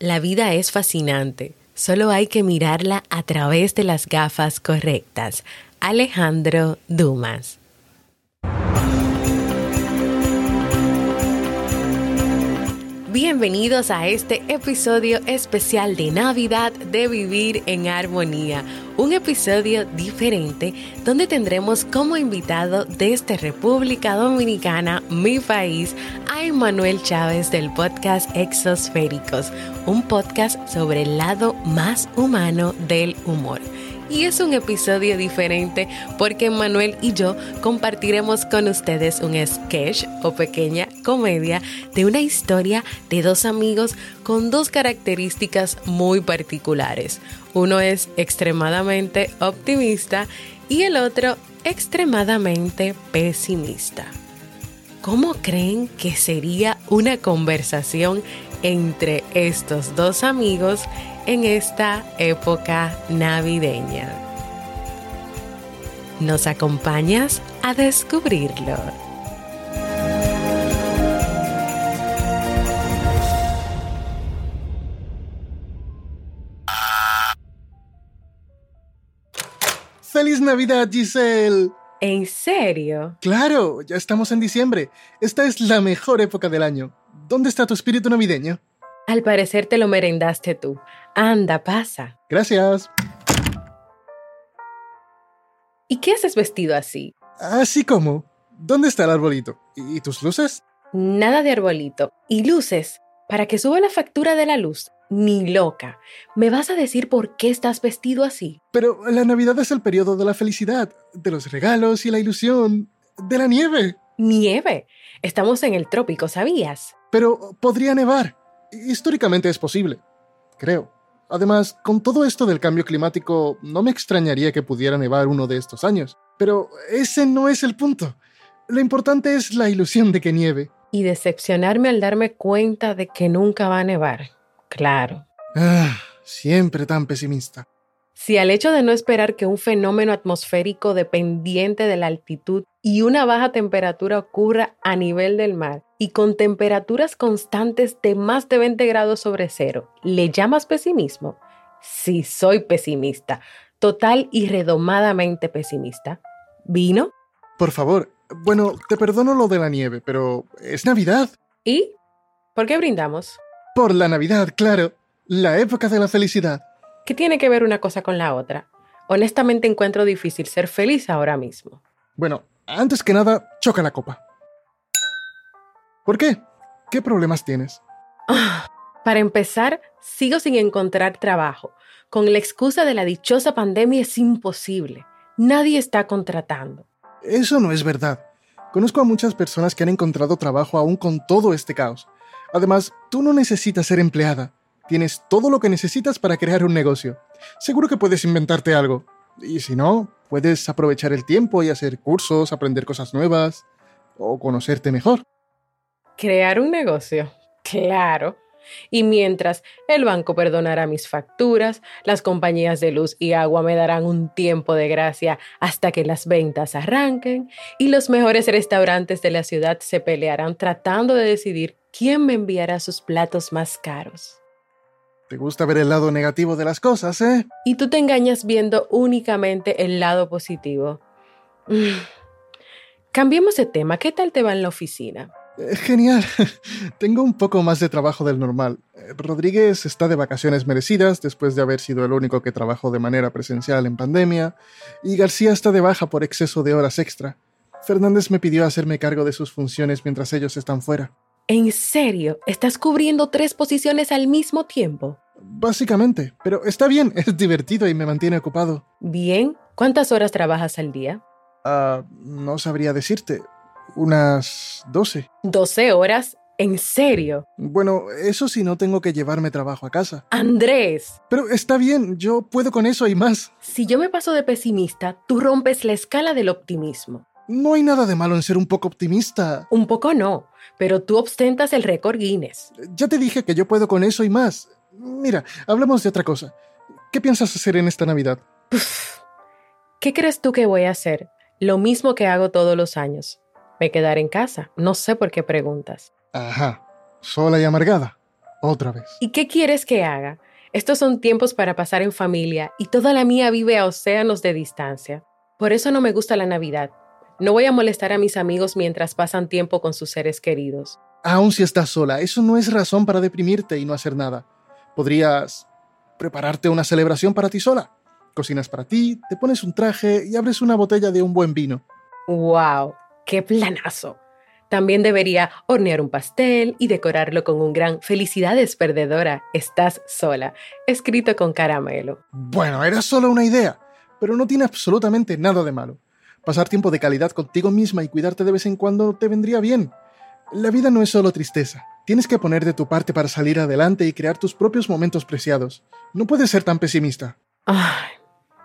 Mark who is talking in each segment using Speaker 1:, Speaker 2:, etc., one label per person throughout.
Speaker 1: La vida es fascinante, solo hay que mirarla a través de las gafas correctas. Alejandro Dumas. Bienvenidos a este episodio especial de Navidad de Vivir en Armonía, un episodio diferente donde tendremos como invitado desde República Dominicana, mi país, a Emanuel Chávez del podcast Exosféricos, un podcast sobre el lado más humano del humor y es un episodio diferente porque Manuel y yo compartiremos con ustedes un sketch o pequeña comedia de una historia de dos amigos con dos características muy particulares. Uno es extremadamente optimista y el otro extremadamente pesimista. ¿Cómo creen que sería una conversación entre estos dos amigos en esta época navideña. ¿Nos acompañas a descubrirlo?
Speaker 2: ¡Feliz Navidad, Giselle!
Speaker 1: ¿En serio?
Speaker 2: Claro, ya estamos en diciembre. Esta es la mejor época del año. ¿Dónde está tu espíritu navideño?
Speaker 1: Al parecer te lo merendaste tú. Anda, pasa.
Speaker 2: Gracias.
Speaker 1: ¿Y qué haces vestido así?
Speaker 2: Así como. ¿Dónde está el arbolito? ¿Y tus luces?
Speaker 1: Nada de arbolito. ¿Y luces? Para que suba la factura de la luz. Ni loca. ¿Me vas a decir por qué estás vestido así?
Speaker 2: Pero la Navidad es el periodo de la felicidad, de los regalos y la ilusión, de la nieve.
Speaker 1: ¿Nieve? Estamos en el trópico, ¿sabías?
Speaker 2: Pero podría nevar. Históricamente es posible, creo. Además, con todo esto del cambio climático, no me extrañaría que pudiera nevar uno de estos años. Pero ese no es el punto. Lo importante es la ilusión de que nieve.
Speaker 1: Y decepcionarme al darme cuenta de que nunca va a nevar. Claro.
Speaker 2: Ah, siempre tan pesimista.
Speaker 1: Si al hecho de no esperar que un fenómeno atmosférico dependiente de la altitud y una baja temperatura ocurra a nivel del mar y con temperaturas constantes de más de 20 grados sobre cero, ¿le llamas pesimismo? Sí, soy pesimista, total y redomadamente pesimista. ¿Vino?
Speaker 2: Por favor, bueno, te perdono lo de la nieve, pero es Navidad.
Speaker 1: ¿Y? ¿Por qué brindamos?
Speaker 2: Por la Navidad, claro, la época de la felicidad.
Speaker 1: ¿Qué tiene que ver una cosa con la otra? Honestamente encuentro difícil ser feliz ahora mismo.
Speaker 2: Bueno, antes que nada, choca la copa. ¿Por qué? ¿Qué problemas tienes?
Speaker 1: para empezar, sigo sin encontrar trabajo. Con la excusa de la dichosa pandemia es imposible. Nadie está contratando.
Speaker 2: Eso no es verdad. Conozco a muchas personas que han encontrado trabajo aún con todo este caos. Además, tú no necesitas ser empleada. Tienes todo lo que necesitas para crear un negocio. Seguro que puedes inventarte algo. Y si no, puedes aprovechar el tiempo y hacer cursos, aprender cosas nuevas o conocerte mejor.
Speaker 1: Crear un negocio. Claro. Y mientras el banco perdonará mis facturas, las compañías de luz y agua me darán un tiempo de gracia hasta que las ventas arranquen y los mejores restaurantes de la ciudad se pelearán tratando de decidir quién me enviará sus platos más caros.
Speaker 2: Te gusta ver el lado negativo de las cosas, ¿eh?
Speaker 1: Y tú te engañas viendo únicamente el lado positivo. Cambiemos de tema. ¿Qué tal te va en la oficina?
Speaker 2: Eh, genial. Tengo un poco más de trabajo del normal. Eh, Rodríguez está de vacaciones merecidas después de haber sido el único que trabajó de manera presencial en pandemia. Y García está de baja por exceso de horas extra. Fernández me pidió hacerme cargo de sus funciones mientras ellos están fuera.
Speaker 1: ¿En serio? ¿Estás cubriendo tres posiciones al mismo tiempo?
Speaker 2: Básicamente, pero está bien, es divertido y me mantiene ocupado.
Speaker 1: Bien, ¿cuántas horas trabajas al día?
Speaker 2: Ah, no sabría decirte. Unas 12.
Speaker 1: ¿12 horas? ¿En serio?
Speaker 2: Bueno, eso sí no tengo que llevarme trabajo a casa.
Speaker 1: Andrés.
Speaker 2: Pero está bien, yo puedo con eso y más.
Speaker 1: Si yo me paso de pesimista, tú rompes la escala del optimismo.
Speaker 2: No hay nada de malo en ser un poco optimista.
Speaker 1: Un poco no, pero tú ostentas el récord Guinness.
Speaker 2: Ya te dije que yo puedo con eso y más. Mira, hablemos de otra cosa. ¿Qué piensas hacer en esta Navidad?
Speaker 1: ¿Qué crees tú que voy a hacer? Lo mismo que hago todos los años. Me quedaré en casa. No sé por qué preguntas.
Speaker 2: Ajá. Sola y amargada. otra vez.
Speaker 1: ¿Y qué quieres que haga? Estos son tiempos para pasar en familia y toda la mía vive a océanos de distancia. Por eso no me gusta la Navidad. No voy a molestar a mis amigos mientras pasan tiempo con sus seres queridos.
Speaker 2: Aún si estás sola, eso no es razón para deprimirte y no hacer nada. Podrías prepararte una celebración para ti sola. Cocinas para ti, te pones un traje y abres una botella de un buen vino.
Speaker 1: ¡Wow! ¡Qué planazo! También debería hornear un pastel y decorarlo con un gran Felicidades perdedora, estás sola, escrito con caramelo.
Speaker 2: Bueno, era solo una idea, pero no tiene absolutamente nada de malo. Pasar tiempo de calidad contigo misma y cuidarte de vez en cuando te vendría bien. La vida no es solo tristeza. Tienes que poner de tu parte para salir adelante y crear tus propios momentos preciados. No puedes ser tan pesimista.
Speaker 1: Ay,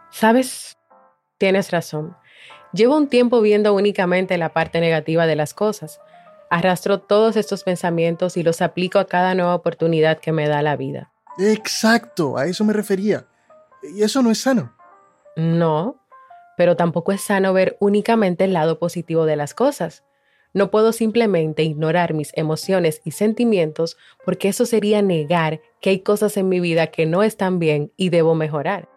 Speaker 1: ¿sabes? Tienes razón. Llevo un tiempo viendo únicamente la parte negativa de las cosas. Arrastro todos estos pensamientos y los aplico a cada nueva oportunidad que me da la vida.
Speaker 2: Exacto, a eso me refería. Y eso no es sano.
Speaker 1: No, pero tampoco es sano ver únicamente el lado positivo de las cosas. No puedo simplemente ignorar mis emociones y sentimientos porque eso sería negar que hay cosas en mi vida que no están bien y debo mejorar.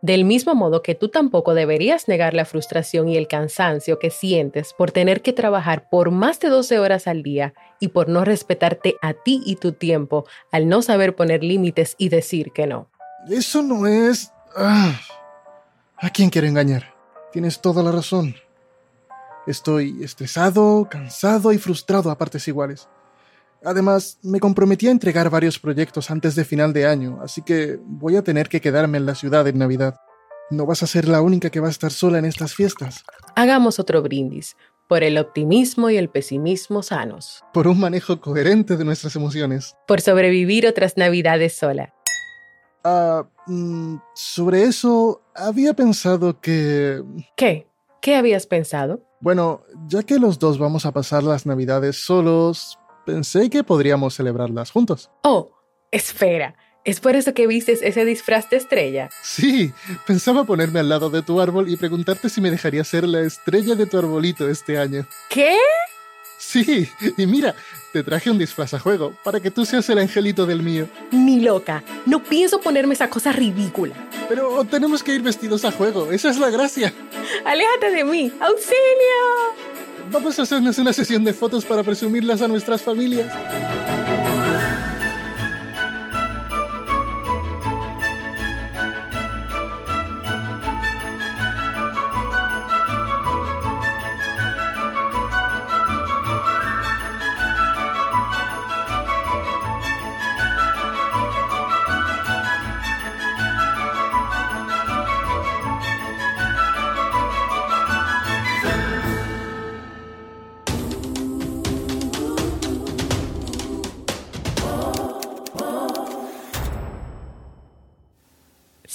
Speaker 1: Del mismo modo que tú tampoco deberías negar la frustración y el cansancio que sientes por tener que trabajar por más de 12 horas al día y por no respetarte a ti y tu tiempo al no saber poner límites y decir que no.
Speaker 2: Eso no es... Ah. ¿A quién quiero engañar? Tienes toda la razón. Estoy estresado, cansado y frustrado a partes iguales. Además, me comprometí a entregar varios proyectos antes de final de año, así que voy a tener que quedarme en la ciudad en Navidad. No vas a ser la única que va a estar sola en estas fiestas.
Speaker 1: Hagamos otro brindis, por el optimismo y el pesimismo sanos.
Speaker 2: Por un manejo coherente de nuestras emociones.
Speaker 1: Por sobrevivir otras Navidades sola.
Speaker 2: Ah, mm, sobre eso, había pensado que...
Speaker 1: ¿Qué? ¿Qué habías pensado?
Speaker 2: Bueno, ya que los dos vamos a pasar las Navidades solos, Pensé que podríamos celebrarlas juntos.
Speaker 1: Oh, espera. ¿Es por eso que vistes ese disfraz de estrella?
Speaker 2: Sí, pensaba ponerme al lado de tu árbol y preguntarte si me dejaría ser la estrella de tu arbolito este año.
Speaker 1: ¿Qué?
Speaker 2: Sí, y mira, te traje un disfraz a juego para que tú seas el angelito del mío.
Speaker 1: Ni loca, no pienso ponerme esa cosa ridícula.
Speaker 2: Pero tenemos que ir vestidos a juego, esa es la gracia.
Speaker 1: Aléjate de mí, auxilio.
Speaker 2: Vamos a hacernos una sesión de fotos para presumirlas a nuestras familias.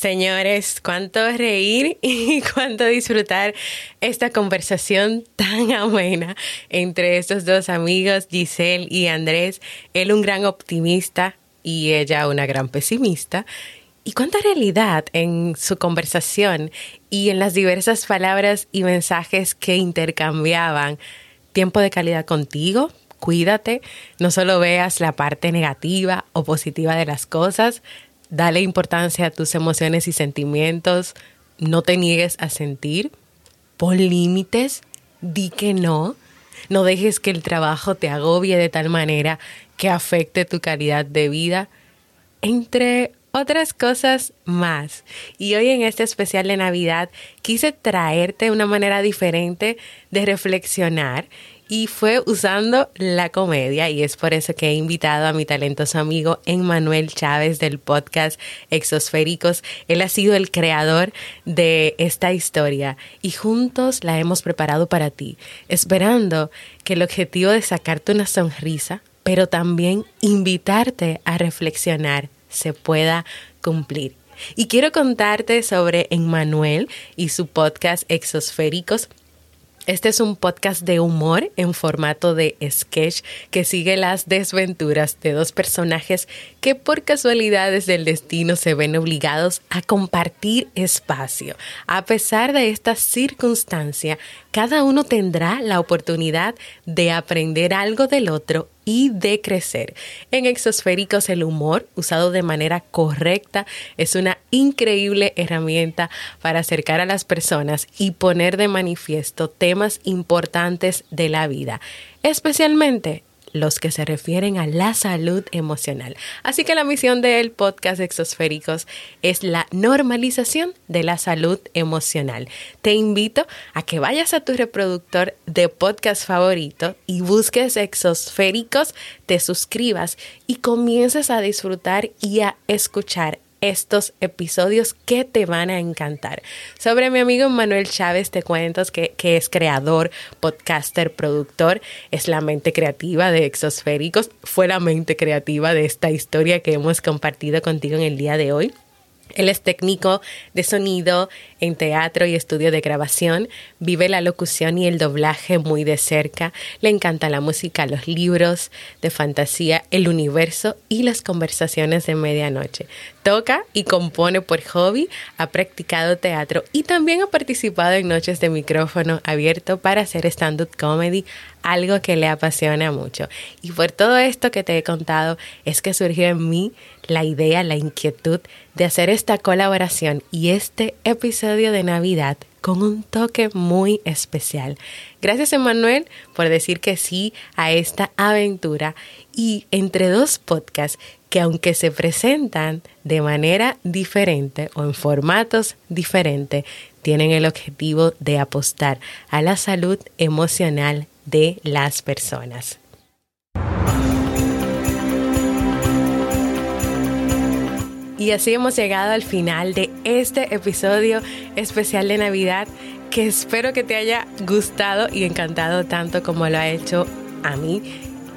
Speaker 1: Señores, cuánto reír y cuánto disfrutar esta conversación tan amena entre estos dos amigos, Giselle y Andrés. Él un gran optimista y ella una gran pesimista. Y cuánta realidad en su conversación y en las diversas palabras y mensajes que intercambiaban. Tiempo de calidad contigo, cuídate, no solo veas la parte negativa o positiva de las cosas, Dale importancia a tus emociones y sentimientos. No te niegues a sentir. Pon límites. Di que no. No dejes que el trabajo te agobie de tal manera que afecte tu calidad de vida. Entre otras cosas más. Y hoy en este especial de Navidad quise traerte una manera diferente de reflexionar y fue usando la comedia y es por eso que he invitado a mi talentoso amigo Emmanuel Chávez del podcast Exosféricos. Él ha sido el creador de esta historia y juntos la hemos preparado para ti, esperando que el objetivo de sacarte una sonrisa, pero también invitarte a reflexionar, se pueda cumplir. Y quiero contarte sobre Emmanuel y su podcast Exosféricos este es un podcast de humor en formato de sketch que sigue las desventuras de dos personajes que por casualidades del destino se ven obligados a compartir espacio. A pesar de esta circunstancia, cada uno tendrá la oportunidad de aprender algo del otro y de crecer. En Exosféricos el humor, usado de manera correcta, es una increíble herramienta para acercar a las personas y poner de manifiesto temas importantes de la vida, especialmente los que se refieren a la salud emocional. Así que la misión del podcast Exosféricos es la normalización de la salud emocional. Te invito a que vayas a tu reproductor de podcast favorito y busques Exosféricos, te suscribas y comiences a disfrutar y a escuchar estos episodios que te van a encantar. Sobre mi amigo Manuel Chávez te cuento que, que es creador, podcaster, productor, es la mente creativa de Exosféricos, fue la mente creativa de esta historia que hemos compartido contigo en el día de hoy. Él es técnico de sonido en teatro y estudio de grabación, vive la locución y el doblaje muy de cerca, le encanta la música, los libros de fantasía, el universo y las conversaciones de medianoche. Toca y compone por hobby, ha practicado teatro y también ha participado en noches de micrófono abierto para hacer stand-up comedy, algo que le apasiona mucho. Y por todo esto que te he contado es que surgió en mí la idea, la inquietud de hacer esta colaboración y este de Navidad con un toque muy especial. Gracias Emanuel por decir que sí a esta aventura y entre dos podcasts que aunque se presentan de manera diferente o en formatos diferentes, tienen el objetivo de apostar a la salud emocional de las personas. Y así hemos llegado al final de este episodio especial de Navidad que espero que te haya gustado y encantado tanto como lo ha hecho a mí.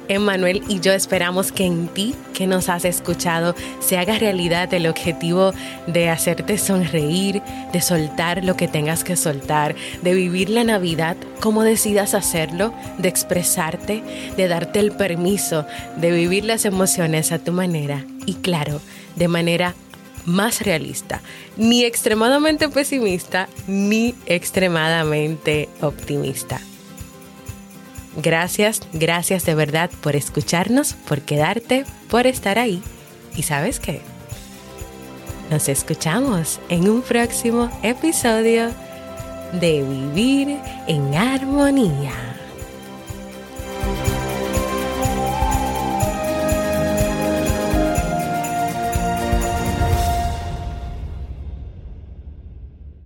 Speaker 1: Emmanuel y yo esperamos que en ti, que nos has escuchado, se haga realidad el objetivo de hacerte sonreír, de soltar lo que tengas que soltar, de vivir la Navidad como decidas hacerlo, de expresarte, de darte el permiso de vivir las emociones a tu manera. Y claro, de manera más realista, ni extremadamente pesimista, ni extremadamente optimista. Gracias, gracias de verdad por escucharnos, por quedarte, por estar ahí. ¿Y sabes qué? Nos escuchamos en un próximo episodio de Vivir en Armonía.